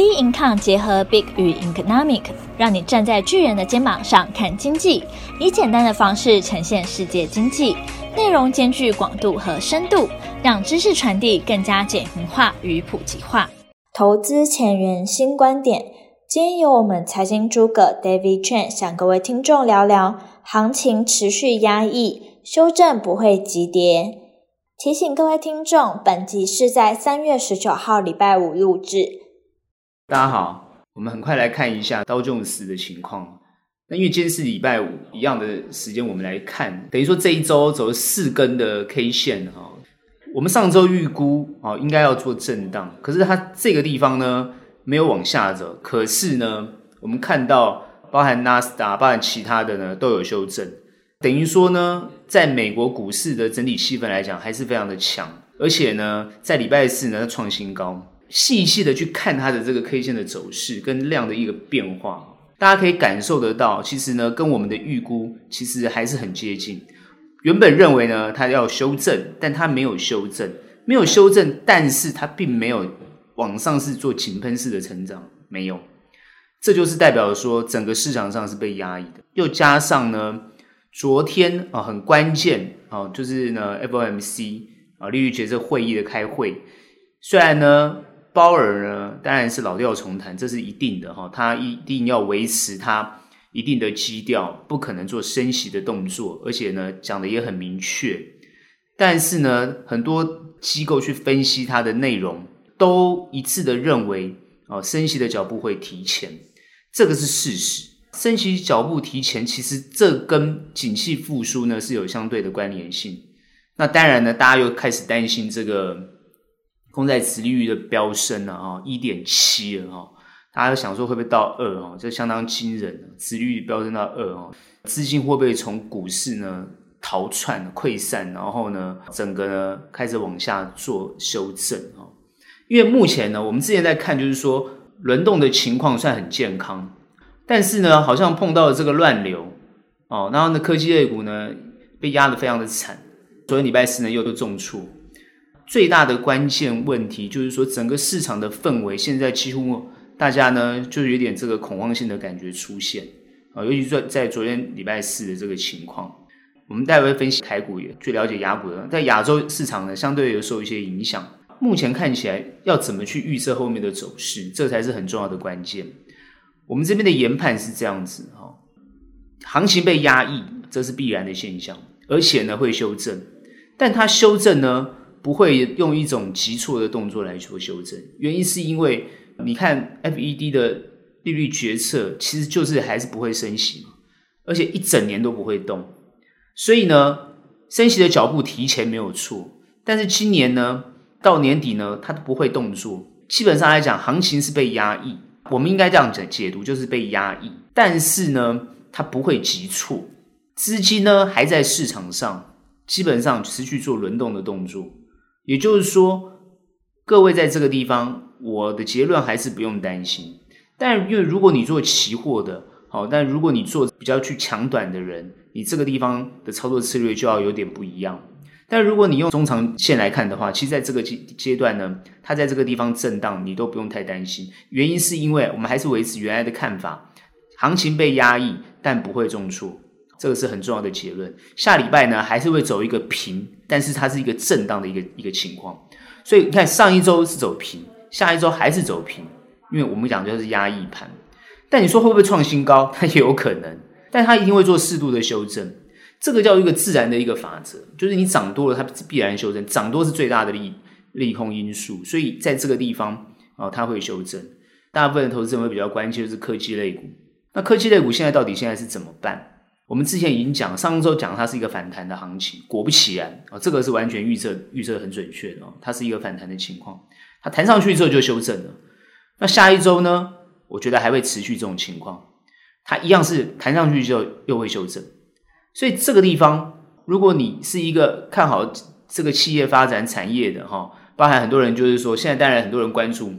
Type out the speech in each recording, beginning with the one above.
Bincom 结合 Big 与 Economic，让你站在巨人的肩膀上看经济，以简单的方式呈现世界经济，内容兼具广度和深度，让知识传递更加简明化与普及化。投资前沿新观点，今天由我们财经诸葛 David Chen 向各位听众聊聊，行情持续压抑，修正不会急跌。提醒各位听众，本集是在三月十九号礼拜五录制。大家好，我们很快来看一下道琼斯的情况。那因为今天是礼拜五，一样的时间，我们来看，等于说这一周走了四根的 K 线哈。我们上周预估啊，应该要做震荡，可是它这个地方呢没有往下走，可是呢，我们看到包含纳斯达，包含其他的呢都有修正，等于说呢，在美国股市的整体气氛来讲，还是非常的强，而且呢，在礼拜四呢创新高。细细的去看它的这个 K 线的走势跟量的一个变化，大家可以感受得到，其实呢，跟我们的预估其实还是很接近。原本认为呢，它要修正，但它没有修正，没有修正，但是它并没有往上是做井喷式的成长，没有。这就是代表说，整个市场上是被压抑的。又加上呢，昨天啊，很关键啊，就是呢，FOMC 啊，利率决策会议的开会，虽然呢。鲍尔呢，当然是老调重弹，这是一定的哈。他一定要维持他一定的基调，不可能做升息的动作，而且呢，讲的也很明确。但是呢，很多机构去分析它的内容，都一致的认为，哦，升息的脚步会提前，这个是事实。升息脚步提前，其实这跟景气复苏呢是有相对的关联性。那当然呢，大家又开始担心这个。公债殖利率的飙升了啊，一点七了哈，大家都想说会不会到二哦？这相当惊人，殖利率飙升到二哦，资金会不会从股市呢逃窜溃散，然后呢整个呢开始往下做修正啊？因为目前呢，我们之前在看就是说轮动的情况算很健康，但是呢好像碰到了这个乱流哦，然后呢科技类股呢被压得非常的惨，昨天礼拜四呢又都重挫。最大的关键问题就是说，整个市场的氛围现在几乎大家呢，就有点这个恐慌性的感觉出现啊，尤其是在昨天礼拜四的这个情况。我们待会分析台股也最了解亚股的，在亚洲市场呢，相对有受一些影响。目前看起来要怎么去预测后面的走势，这才是很重要的关键。我们这边的研判是这样子哈，行情被压抑，这是必然的现象，而且呢会修正，但它修正呢，不会用一种急促的动作来做修正，原因是因为你看 FED 的利率决策其实就是还是不会升息嘛，而且一整年都不会动，所以呢，升息的脚步提前没有错，但是今年呢到年底呢它都不会动作，基本上来讲行情是被压抑，我们应该这样讲解读就是被压抑，但是呢它不会急促，资金呢还在市场上，基本上持续做轮动的动作。也就是说，各位在这个地方，我的结论还是不用担心。但因为如果你做期货的，好，但如果你做比较去抢短的人，你这个地方的操作策略就要有点不一样。但如果你用中长线来看的话，其实在这个阶阶段呢，它在这个地方震荡，你都不用太担心。原因是因为我们还是维持原来的看法，行情被压抑，但不会重挫。这个是很重要的结论。下礼拜呢，还是会走一个平，但是它是一个震荡的一个一个情况。所以你看，上一周是走平，下一周还是走平，因为我们讲就是压抑盘。但你说会不会创新高？它也有可能，但它一定会做适度的修正。这个叫一个自然的一个法则，就是你涨多了，它必然修正。涨多是最大的利利空因素，所以在这个地方啊、哦，它会修正。大部分投资人会比较关心就是科技类股。那科技类股现在到底现在是怎么办？我们之前已经讲，上周讲它是一个反弹的行情，果不其然啊、哦，这个是完全预测预测很准确的哦，它是一个反弹的情况，它弹上去之后就修正了。那下一周呢？我觉得还会持续这种情况，它一样是弹上去之后又会修正。所以这个地方，如果你是一个看好这个企业发展产业的哈、包含很多人就是说，现在当然很多人关注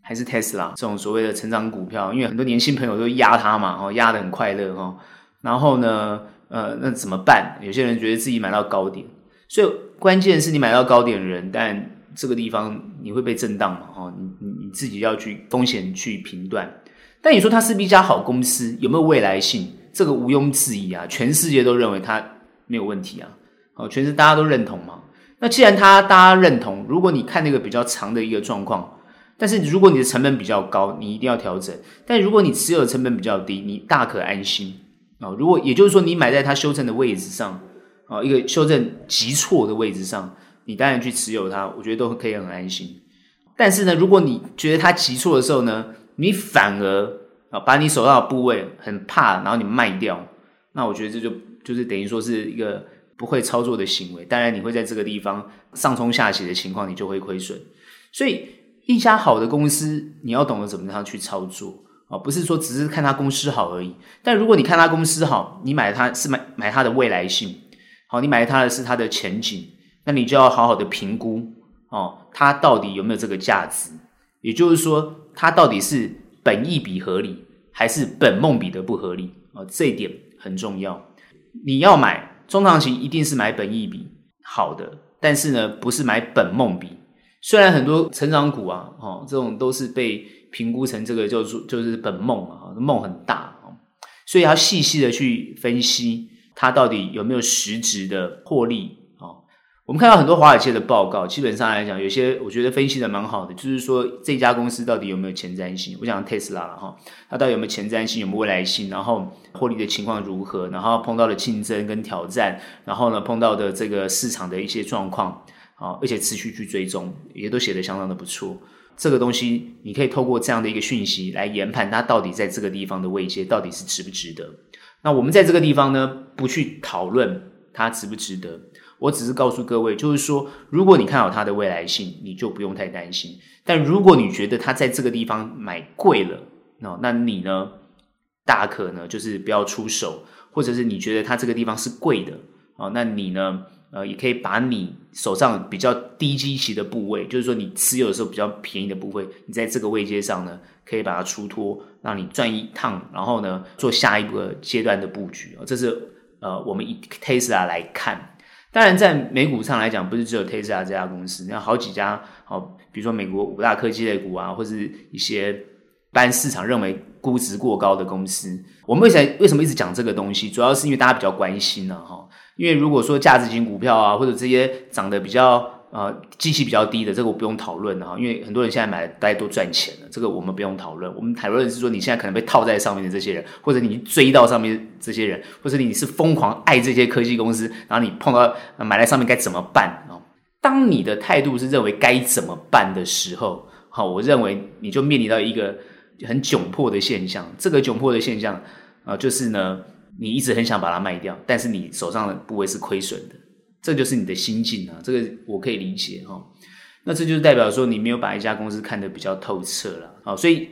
还是 Tesla 这种所谓的成长股票，因为很多年轻朋友都压它嘛，哈，压得很快乐哈。然后呢，呃，那怎么办？有些人觉得自己买到高点，所以关键是你买到高点的人，但这个地方你会被震荡嘛？哦，你你你自己要去风险去评断。但你说它是一家好公司，有没有未来性？这个毋庸置疑啊，全世界都认为它没有问题啊。哦，全是大家都认同嘛。那既然它大家认同，如果你看那个比较长的一个状况，但是如果你的成本比较高，你一定要调整。但如果你持有的成本比较低，你大可安心啊。如果也就是说你买在它修正的位置上啊，一个修正急挫的位置上，你当然去持有它，我觉得都可以很安心。但是呢，如果你觉得它急挫的时候呢，你反而啊，把你手上的部位很怕，然后你卖掉，那我觉得这就就是等于说是一个不会操作的行为。当然，你会在这个地方上冲下洗的情况，你就会亏损。所以，一家好的公司，你要懂得怎么样去操作啊，不是说只是看它公司好而已。但如果你看它公司好，你买它是买买它的未来性，好，你买它的是它的前景，那你就要好好的评估哦，它到底有没有这个价值。也就是说，它到底是本益比合理，还是本梦比的不合理啊？这一点很重要。你要买中长期，一定是买本益比好的，但是呢，不是买本梦比。虽然很多成长股啊，哦，这种都是被评估成这个叫做就是本梦啊，梦很大啊，所以要细细的去分析它到底有没有实质的获利啊。我们看到很多华尔街的报告，基本上来讲，有些我觉得分析的蛮好的，就是说这家公司到底有没有前瞻性。我讲特斯拉了哈，它到底有没有前瞻性，有没有未来性，然后获利的情况如何，然后碰到的竞争跟挑战，然后呢碰到的这个市场的一些状况啊，而且持续去追踪，也都写得相当的不错。这个东西你可以透过这样的一个讯息来研判它到底在这个地方的位阶到底是值不值得。那我们在这个地方呢，不去讨论它值不值得。我只是告诉各位，就是说，如果你看好它的未来性，你就不用太担心。但如果你觉得它在这个地方买贵了，那那你呢，大可呢就是不要出手，或者是你觉得它这个地方是贵的啊，那你呢，呃，也可以把你手上比较低基期的部位，就是说你持有的时候比较便宜的部位，你在这个位阶上呢，可以把它出脱，让你赚一趟，然后呢，做下一个阶段的布局啊。这是呃，我们以 Tesla 来看。当然，在美股上来讲，不是只有 Tesla 这家公司，那好几家，好，比如说美国五大科技类股啊，或是一些般市场认为估值过高的公司。我们为什么为什么一直讲这个东西？主要是因为大家比较关心呢，哈。因为如果说价值型股票啊，或者这些涨得比较。呃，机器比较低的这个我不用讨论哈，因为很多人现在买大家都赚钱了，这个我们不用讨论。我们讨论的是说，你现在可能被套在上面的这些人，或者你追到上面这些人，或者你是疯狂爱这些科技公司，然后你碰到买在上面该怎么办啊？当你的态度是认为该怎么办的时候，好，我认为你就面临到一个很窘迫的现象。这个窘迫的现象啊，就是呢，你一直很想把它卖掉，但是你手上的部位是亏损的。这就是你的心境啊，这个我可以理解哈。那这就是代表说你没有把一家公司看得比较透彻了啊。所以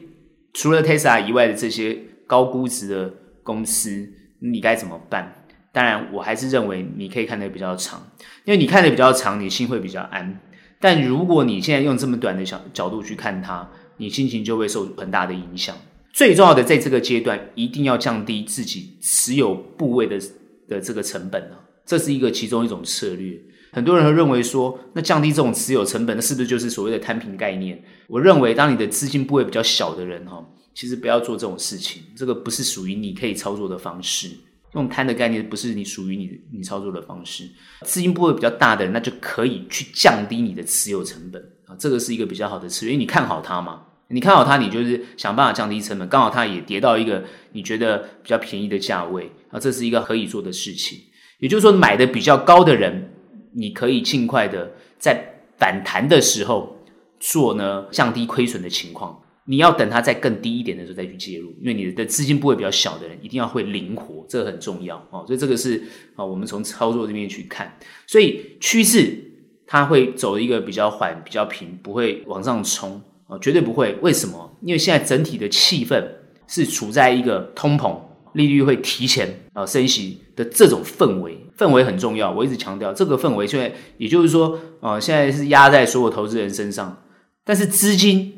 除了 Tesla 以外的这些高估值的公司，你该怎么办？当然，我还是认为你可以看得比较长，因为你看得比较长，你心会比较安。但如果你现在用这么短的小角度去看它，你心情就会受很大的影响。最重要的，在这个阶段，一定要降低自己持有部位的的这个成本啊。这是一个其中一种策略，很多人会认为说，那降低这种持有成本，那是不是就是所谓的摊平概念？我认为，当你的资金部位比较小的人哈，其实不要做这种事情，这个不是属于你可以操作的方式。用摊的概念不是你属于你你操作的方式。资金部位比较大的人，那就可以去降低你的持有成本啊，这个是一个比较好的策略，因为你看好它嘛，你看好它，你就是想办法降低成本，刚好它也跌到一个你觉得比较便宜的价位啊，这是一个可以做的事情。也就是说，买的比较高的人，你可以尽快的在反弹的时候做呢，降低亏损的情况。你要等它再更低一点的时候再去介入，因为你的资金部位比较小的人，一定要会灵活，这很重要哦。所以这个是啊，我们从操作这边去看，所以趋势它会走一个比较缓、比较平，不会往上冲啊，绝对不会。为什么？因为现在整体的气氛是处在一个通膨。利率会提前啊升息的这种氛围，氛围很重要。我一直强调这个氛围，现在也就是说啊，现在是压在所有投资人身上，但是资金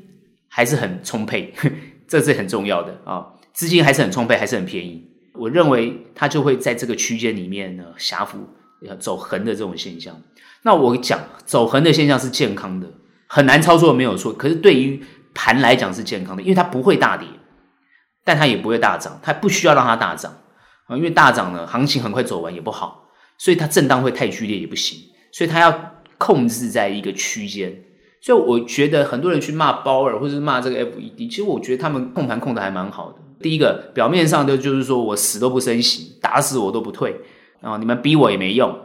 还是很充沛，这是很重要的啊，资金还是很充沛，还是很便宜。我认为它就会在这个区间里面呢，狭幅走横的这种现象。那我讲走横的现象是健康的，很难操作没有错。可是对于盘来讲是健康的，因为它不会大跌，但它也不会大涨，它不需要让它大涨啊，因为大涨呢，行情很快走完也不好，所以它震荡会太剧烈也不行，所以它要控制在一个区间。所以我觉得很多人去骂鲍尔或者是骂这个 FED，其实我觉得他们控盘控的还蛮好的。第一个表面上的就是说我死都不升息，打死我都不退啊，你们逼我也没用。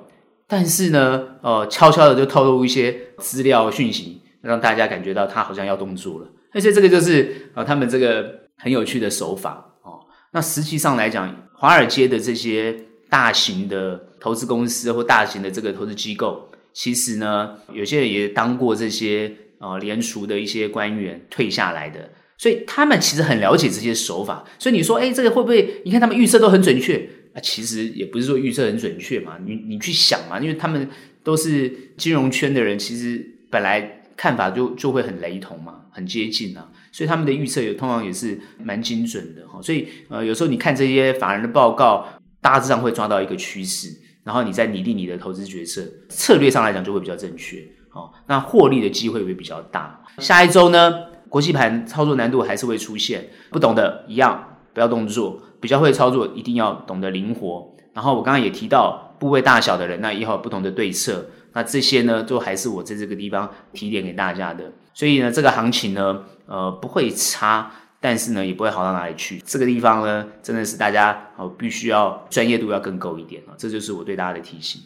但是呢，呃，悄悄的就透露一些资料讯息，让大家感觉到他好像要动作了。而且这个就是呃他们这个很有趣的手法哦。那实际上来讲，华尔街的这些大型的投资公司或大型的这个投资机构，其实呢，有些人也当过这些呃联储的一些官员退下来的，所以他们其实很了解这些手法。所以你说，诶，这个会不会？你看他们预测都很准确啊。其实也不是说预测很准确嘛，你你去想嘛，因为他们都是金融圈的人，其实本来看法就就会很雷同嘛，很接近啊，所以他们的预测也通常也是蛮精准的哈。所以呃，有时候你看这些法人的报告，大致上会抓到一个趋势，然后你再拟定你的投资决策，策略上来讲就会比较正确，好，那获利的机会会比较大。下一周呢，国际盘操作难度还是会出现，不懂的一样不要动作。比较会操作，一定要懂得灵活。然后我刚刚也提到部位大小的人，那也好不同的对策。那这些呢，都还是我在这个地方提点给大家的。所以呢，这个行情呢，呃，不会差，但是呢，也不会好到哪里去。这个地方呢，真的是大家哦，必须要专业度要更够一点啊。这就是我对大家的提醒。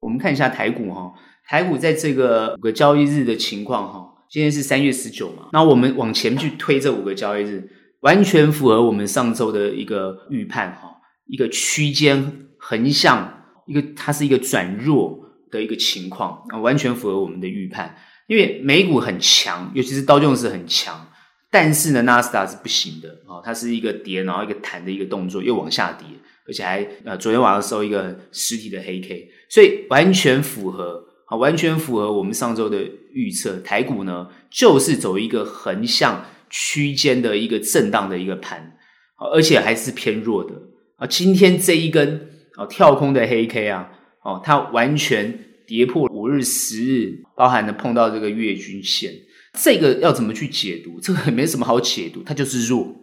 我们看一下台股哈，台股在这个五个交易日的情况哈，今天是三月十九嘛，那我们往前去推这五个交易日。完全符合我们上周的一个预判哈，一个区间横向，一个它是一个转弱的一个情况啊，完全符合我们的预判。因为美股很强，尤其是道琼斯很强，但是呢，纳斯达是不行的啊，它是一个跌，然后一个弹的一个动作，又往下跌，而且还呃昨天晚上收一个实体的黑 K，所以完全符合啊，完全符合我们上周的预测。台股呢，就是走一个横向。区间的一个震荡的一个盘，而且还是偏弱的啊。今天这一根哦跳空的黑 K 啊，哦，它完全跌破五日、十日，包含了碰到这个月均线，这个要怎么去解读？这个没什么好解读，它就是弱，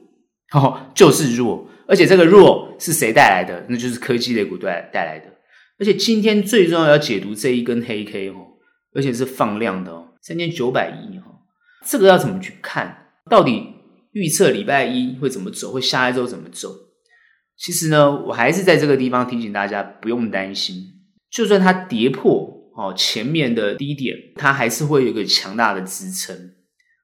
哦，就是弱。而且这个弱是谁带来的？那就是科技类股带带来的。而且今天最重要要解读这一根黑 K 哦，而且是放量的哦，三千九百亿哈，这个要怎么去看？到底预测礼拜一会怎么走，会下一周怎么走？其实呢，我还是在这个地方提醒大家，不用担心。就算它跌破哦前面的低点，它还是会有一个强大的支撑。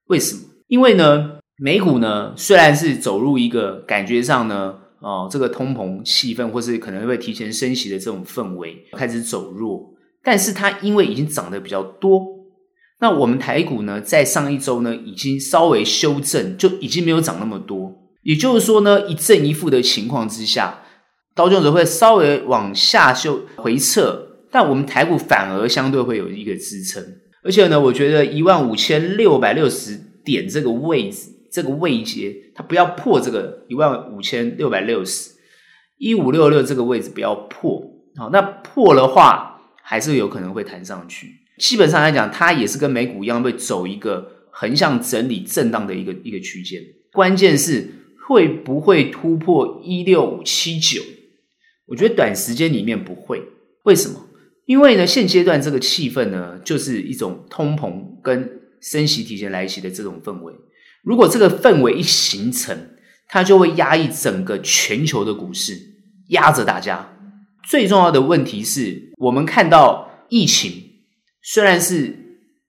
为什么？因为呢，美股呢虽然是走入一个感觉上呢，哦这个通膨气氛，或是可能会提前升息的这种氛围开始走弱，但是它因为已经涨得比较多。那我们台股呢，在上一周呢，已经稍微修正，就已经没有涨那么多。也就是说呢，一正一负的情况之下，刀琼斯会稍微往下修回撤，但我们台股反而相对会有一个支撑。而且呢，我觉得一万五千六百六十点这个位置，这个位阶，它不要破这个一万五千六百六十，一五六六这个位置不要破。好，那破的话，还是有可能会弹上去。基本上来讲，它也是跟美股一样，会走一个横向整理、震荡的一个一个区间。关键是会不会突破一六五七九？我觉得短时间里面不会。为什么？因为呢，现阶段这个气氛呢，就是一种通膨跟升息提前来袭的这种氛围。如果这个氛围一形成，它就会压抑整个全球的股市，压着大家。最重要的问题是我们看到疫情。虽然是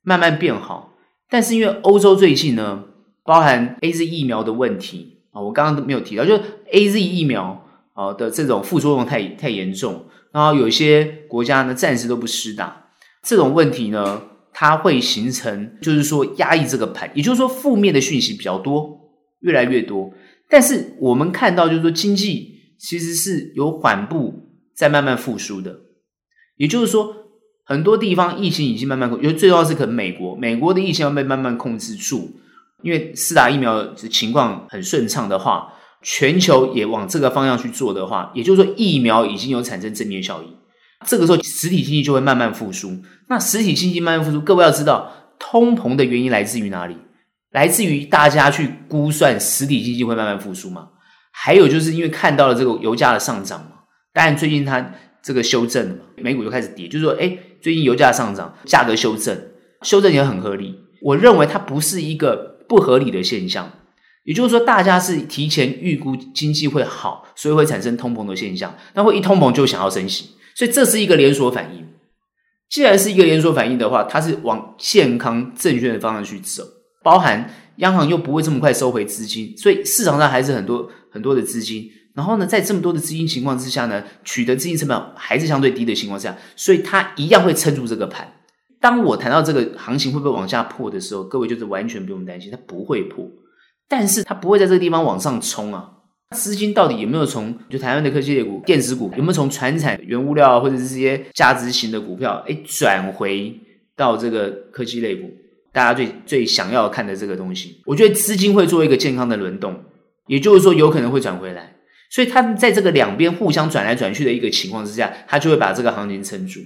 慢慢变好，但是因为欧洲最近呢，包含 AZ 疫苗的问题啊，我刚刚都没有提到，就是 AZ 疫苗啊的这种副作用太太严重，然后有一些国家呢暂时都不施打，这种问题呢，它会形成就是说压抑这个盘，也就是说负面的讯息比较多，越来越多。但是我们看到就是说经济其实是有缓步在慢慢复苏的，也就是说。很多地方疫情已经慢慢控，因为最重要是可能美国，美国的疫情要被慢慢控制住，因为四打疫苗的情况很顺畅的话，全球也往这个方向去做的话，也就是说疫苗已经有产生正面效应，这个时候实体经济就会慢慢复苏。那实体经济慢慢复苏，各位要知道，通膨的原因来自于哪里？来自于大家去估算实体经济会慢慢复苏嘛？还有就是因为看到了这个油价的上涨嘛？当然最近它这个修正，美股就开始跌，就是说，哎，最近油价上涨，价格修正，修正也很合理。我认为它不是一个不合理的现象。也就是说，大家是提前预估经济会好，所以会产生通膨的现象。那会一通膨就想要升息，所以这是一个连锁反应。既然是一个连锁反应的话，它是往健康证券的方向去走，包含央行又不会这么快收回资金，所以市场上还是很多很多的资金。然后呢，在这么多的资金情况之下呢，取得资金成本还是相对低的情况下，所以它一样会撑住这个盘。当我谈到这个行情会不会往下破的时候，各位就是完全不用担心，它不会破。但是它不会在这个地方往上冲啊！资金到底有没有从就台湾的科技类股、电子股有没有从传产、原物料或者是这些价值型的股票，哎，转回到这个科技类股？大家最最想要看的这个东西，我觉得资金会做一个健康的轮动，也就是说有可能会转回来。所以它在这个两边互相转来转去的一个情况之下，它就会把这个行情撑住。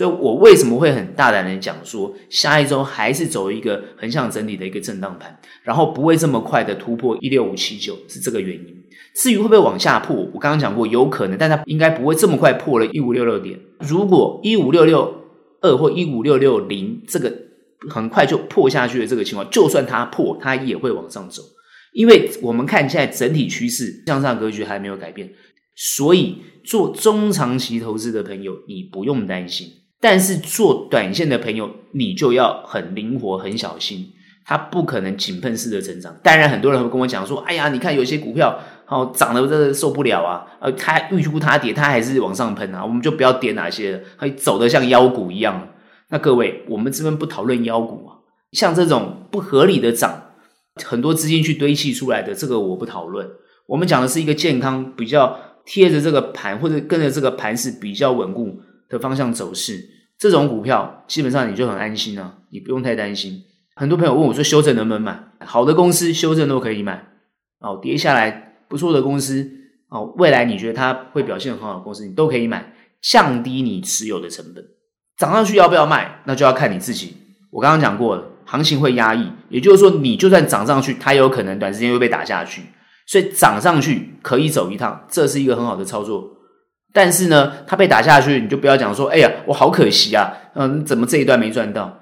所以我为什么会很大胆的讲说，下一周还是走一个横向整理的一个震荡盘，然后不会这么快的突破一六五七九，是这个原因。至于会不会往下破，我刚刚讲过有可能，但它应该不会这么快破了一五六六点。如果一五六六二或一五六六零这个很快就破下去的这个情况，就算它破，它也会往上走，因为我们看现在整体趋势向上格局还没有改变，所以做中长期投资的朋友，你不用担心。但是做短线的朋友，你就要很灵活、很小心，它不可能井喷式的成长。当然，很多人会跟我讲说：“哎呀，你看有些股票哦涨得真的受不了啊，呃，它预估它跌，它还是往上喷啊，我们就不要点哪些了，会走得像妖股一样。”那各位，我们这边不讨论妖股啊，像这种不合理的涨，很多资金去堆砌出来的，这个我不讨论。我们讲的是一个健康、比较贴着这个盘，或者跟着这个盘势比较稳固的方向走势，这种股票基本上你就很安心啊，你不用太担心。很多朋友问我说，修正能不能买？好的公司修正都可以买哦，跌下来不错的公司哦，未来你觉得它会表现很好的公司，你都可以买，降低你持有的成本。涨上去要不要卖？那就要看你自己。我刚刚讲过了，行情会压抑，也就是说，你就算涨上去，它有可能短时间会被打下去，所以涨上去可以走一趟，这是一个很好的操作。但是呢，它被打下去，你就不要讲说，哎呀，我好可惜啊，嗯，怎么这一段没赚到？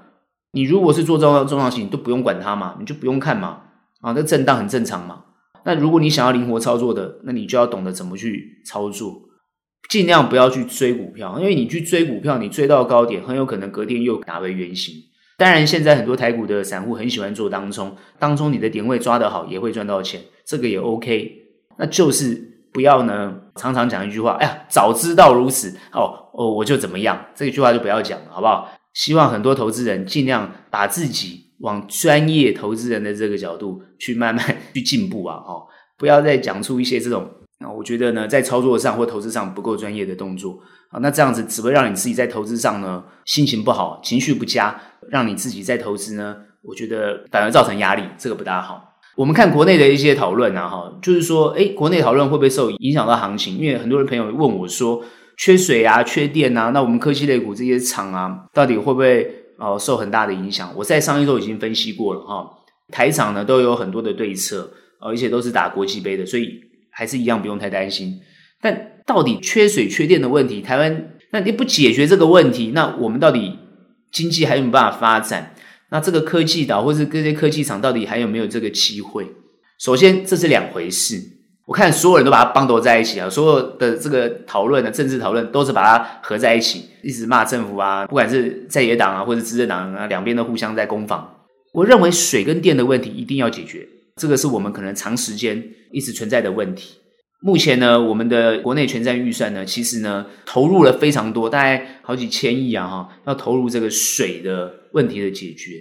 你如果是做中中长期，你都不用管它嘛，你就不用看嘛，啊，这震荡很正常嘛。那如果你想要灵活操作的，那你就要懂得怎么去操作，尽量不要去追股票，因为你去追股票，你追到高点，很有可能隔天又打回原形。当然，现在很多台股的散户很喜欢做当冲，当冲你的点位抓得好，也会赚到钱，这个也 OK，那就是。不要呢，常常讲一句话，哎呀，早知道如此，哦哦，我就怎么样，这句话就不要讲了，好不好？希望很多投资人尽量把自己往专业投资人的这个角度去慢慢去进步啊，哦，不要再讲出一些这种，那我觉得呢，在操作上或投资上不够专业的动作啊，那这样子只会让你自己在投资上呢心情不好，情绪不佳，让你自己在投资呢，我觉得反而造成压力，这个不大好。我们看国内的一些讨论啊，哈，就是说，诶，国内讨论会不会受影响到行情？因为很多人朋友问我说，缺水啊，缺电啊，那我们科技类股这些厂啊，到底会不会哦受很大的影响？我在上一周已经分析过了哈，台厂呢都有很多的对策，而且都是打国际杯的，所以还是一样不用太担心。但到底缺水缺电的问题，台湾那你不解决这个问题，那我们到底经济还有没有办法发展？那这个科技岛或是这些科技厂到底还有没有这个机会？首先，这是两回事。我看所有人都把它绑斗在一起啊，所有的这个讨论的政治讨论都是把它合在一起，一直骂政府啊，不管是在野党啊或者执政党啊，两边都互相在攻防。我认为水跟电的问题一定要解决，这个是我们可能长时间一直存在的问题。目前呢，我们的国内全站预算呢，其实呢投入了非常多，大概好几千亿啊，哈，要投入这个水的问题的解决。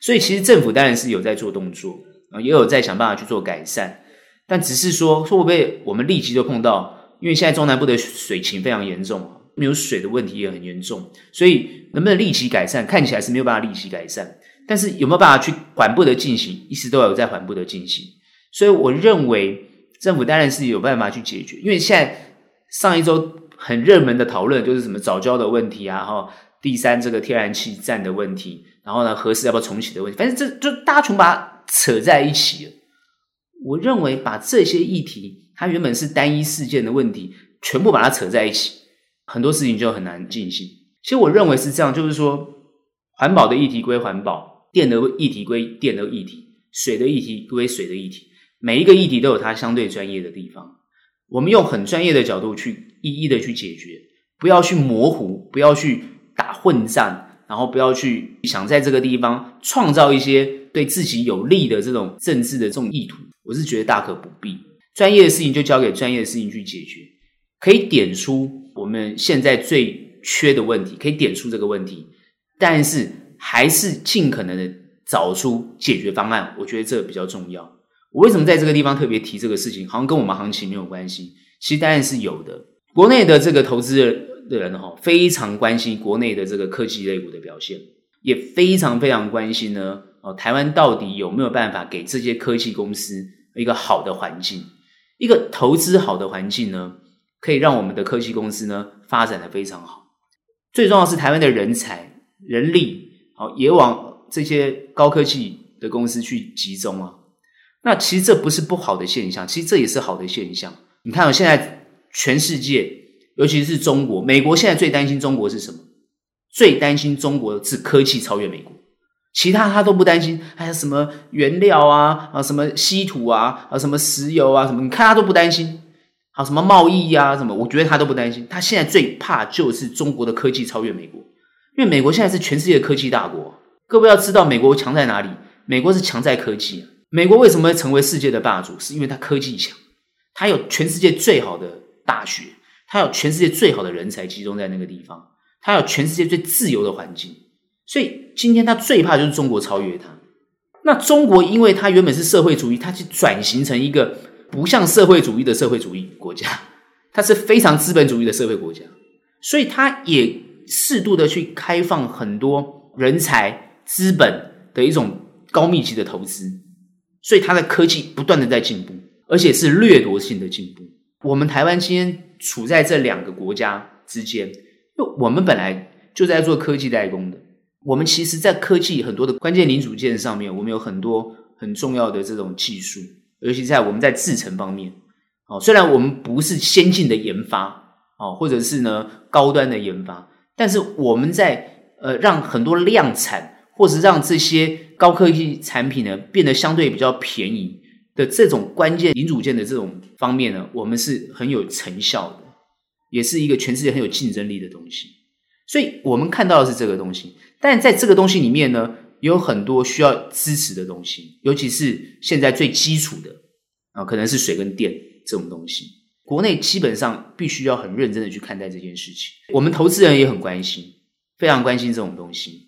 所以其实政府当然是有在做动作啊，也有在想办法去做改善，但只是说会不会我们立即就碰到？因为现在中南部的水情非常严重，没有水的问题也很严重，所以能不能立即改善？看起来是没有办法立即改善，但是有没有办法去缓步的进行？一直都有在缓步的进行。所以我认为。政府当然是有办法去解决，因为现在上一周很热门的讨论就是什么早教的问题啊，然后第三这个天然气站的问题，然后呢核四要不要重启的问题，反正这就大家全把它扯在一起了。我认为把这些议题，它原本是单一事件的问题，全部把它扯在一起，很多事情就很难进行。其实我认为是这样，就是说，环保的议题归环保，电的议题归电的议题，水的议题归水的议题，每一个议题都有它相对专业的地方。我们用很专业的角度去一一的去解决，不要去模糊，不要去打混战，然后不要去想在这个地方创造一些对自己有利的这种政治的这种意图。我是觉得大可不必，专业的事情就交给专业的事情去解决，可以点出我们现在最缺的问题，可以点出这个问题，但是还是尽可能的找出解决方案。我觉得这比较重要。我为什么在这个地方特别提这个事情？好像跟我们行情没有关系，其实当然是有的。国内的这个投资的人哈，非常关心国内的这个科技类股的表现，也非常非常关心呢。哦，台湾到底有没有办法给这些科技公司一个好的环境，一个投资好的环境呢？可以让我们的科技公司呢发展得非常好。最重要是台湾的人才、人力，好也往这些高科技的公司去集中啊。那其实这不是不好的现象，其实这也是好的现象。你看，现在全世界，尤其是中国、美国，现在最担心中国是什么？最担心中国是科技超越美国。其他他都不担心，还有什么原料啊啊，什么稀土啊啊，什么石油啊什么，你看他都不担心。好，什么贸易呀什么，我觉得他都不担心。他现在最怕就是中国的科技超越美国，因为美国现在是全世界的科技大国。各位要知道，美国强在哪里？美国是强在科技。美国为什么会成为世界的霸主？是因为它科技强，它有全世界最好的大学，它有全世界最好的人才集中在那个地方，它有全世界最自由的环境。所以今天他最怕就是中国超越他。那中国因为它原本是社会主义，它去转型成一个不像社会主义的社会主义国家，它是非常资本主义的社会国家，所以它也适度的去开放很多人才、资本的一种高密集的投资，所以它的科技不断的在进步，而且是掠夺性的进步。我们台湾今天处在这两个国家之间，就我们本来就在做科技代工的。我们其实，在科技很多的关键零组件上面，我们有很多很重要的这种技术，尤其在我们在制程方面，哦，虽然我们不是先进的研发，哦，或者是呢高端的研发，但是我们在呃让很多量产，或是让这些高科技产品呢变得相对比较便宜的这种关键零组件的这种方面呢，我们是很有成效的，也是一个全世界很有竞争力的东西。所以我们看到的是这个东西，但在这个东西里面呢，有很多需要支持的东西，尤其是现在最基础的啊，可能是水跟电这种东西。国内基本上必须要很认真的去看待这件事情。我们投资人也很关心，非常关心这种东西。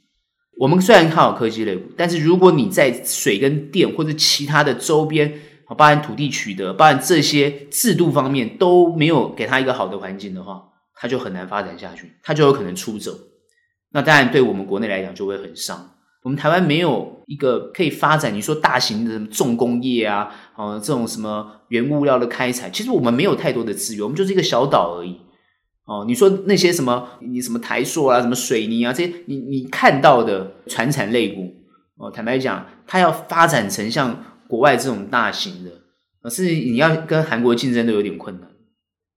我们虽然看好科技类股，但是如果你在水跟电或者其他的周边，包含土地取得，包含这些制度方面都没有给他一个好的环境的话。他就很难发展下去，他就有可能出走。那当然，对我们国内来讲就会很伤。我们台湾没有一个可以发展，你说大型的什么重工业啊，哦，这种什么原物料的开采，其实我们没有太多的资源，我们就是一个小岛而已。哦，你说那些什么，你什么台塑啊，什么水泥啊，这些你你看到的传产类股，哦，坦白讲，它要发展成像国外这种大型的，甚至你要跟韩国竞争都有点困难。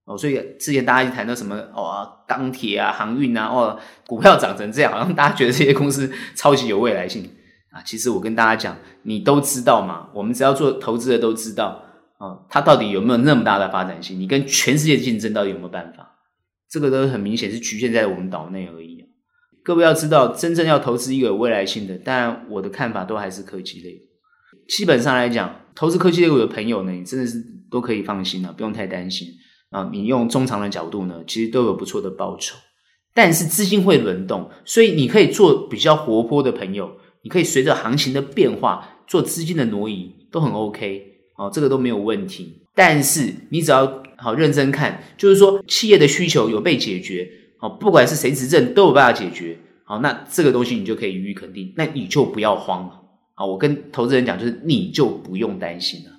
哦，所以之前大家一谈到什么哦，钢铁啊、航运啊，哦，股票涨成这样，好像大家觉得这些公司超级有未来性啊。其实我跟大家讲，你都知道嘛，我们只要做投资的都知道，哦，它到底有没有那么大的发展性？你跟全世界竞争到底有没有办法？这个都很明显是局限在我们岛内而已。各位要知道，真正要投资一个有未来性的，当然我的看法都还是科技类。基本上来讲，投资科技类股的朋友呢，你真的是都可以放心了，不用太担心。啊，你用中长的角度呢，其实都有不错的报酬，但是资金会轮动，所以你可以做比较活泼的朋友，你可以随着行情的变化做资金的挪移，都很 OK，哦，这个都没有问题。但是你只要好认真看，就是说企业的需求有被解决，哦，不管是谁执政都有办法解决，好，那这个东西你就可以予以肯定，那你就不要慌了啊！我跟投资人讲，就是你就不用担心了。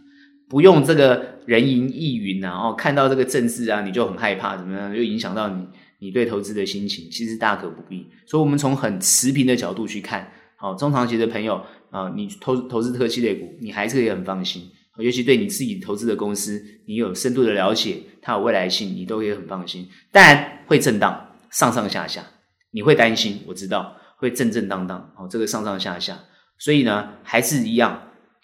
不用这个人云亦云啊，哦，看到这个政治啊，你就很害怕，怎么样，又影响到你你对投资的心情，其实大可不必。所以，我们从很持平的角度去看，好，中长期的朋友啊，你投投资特系类股，你还是可以很放心。尤其对你自己投资的公司，你有深度的了解，它有未来性，你都可以很放心。当然会震荡，上上下下，你会担心，我知道会震震荡荡，哦，这个上上下下，所以呢，还是一样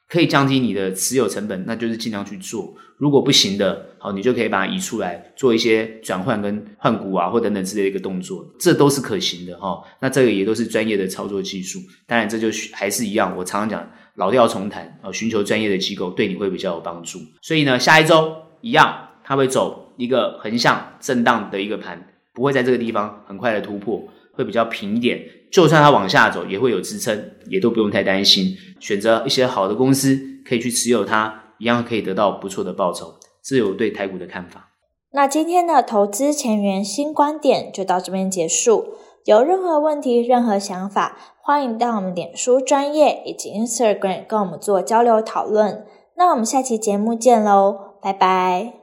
可以降低你的持有成本，那就是尽量去做。如果不行的，好，你就可以把它移出来，做一些转换跟换股啊，或等等之类的一个动作，这都是可行的哈。那这个也都是专业的操作技术。当然，这就还是一样，我常常讲。老调重弹啊，寻求专业的机构对你会比较有帮助。所以呢，下一周一样，它会走一个横向震荡的一个盘，不会在这个地方很快的突破，会比较平一点。就算它往下走，也会有支撑，也都不用太担心。选择一些好的公司，可以去持有它，一样可以得到不错的报酬。这是我对台股的看法。那今天的投资前沿新观点就到这边结束。有任何问题、任何想法，欢迎到我们脸书专业以及 Instagram 跟我们做交流讨论。那我们下期节目见喽，拜拜。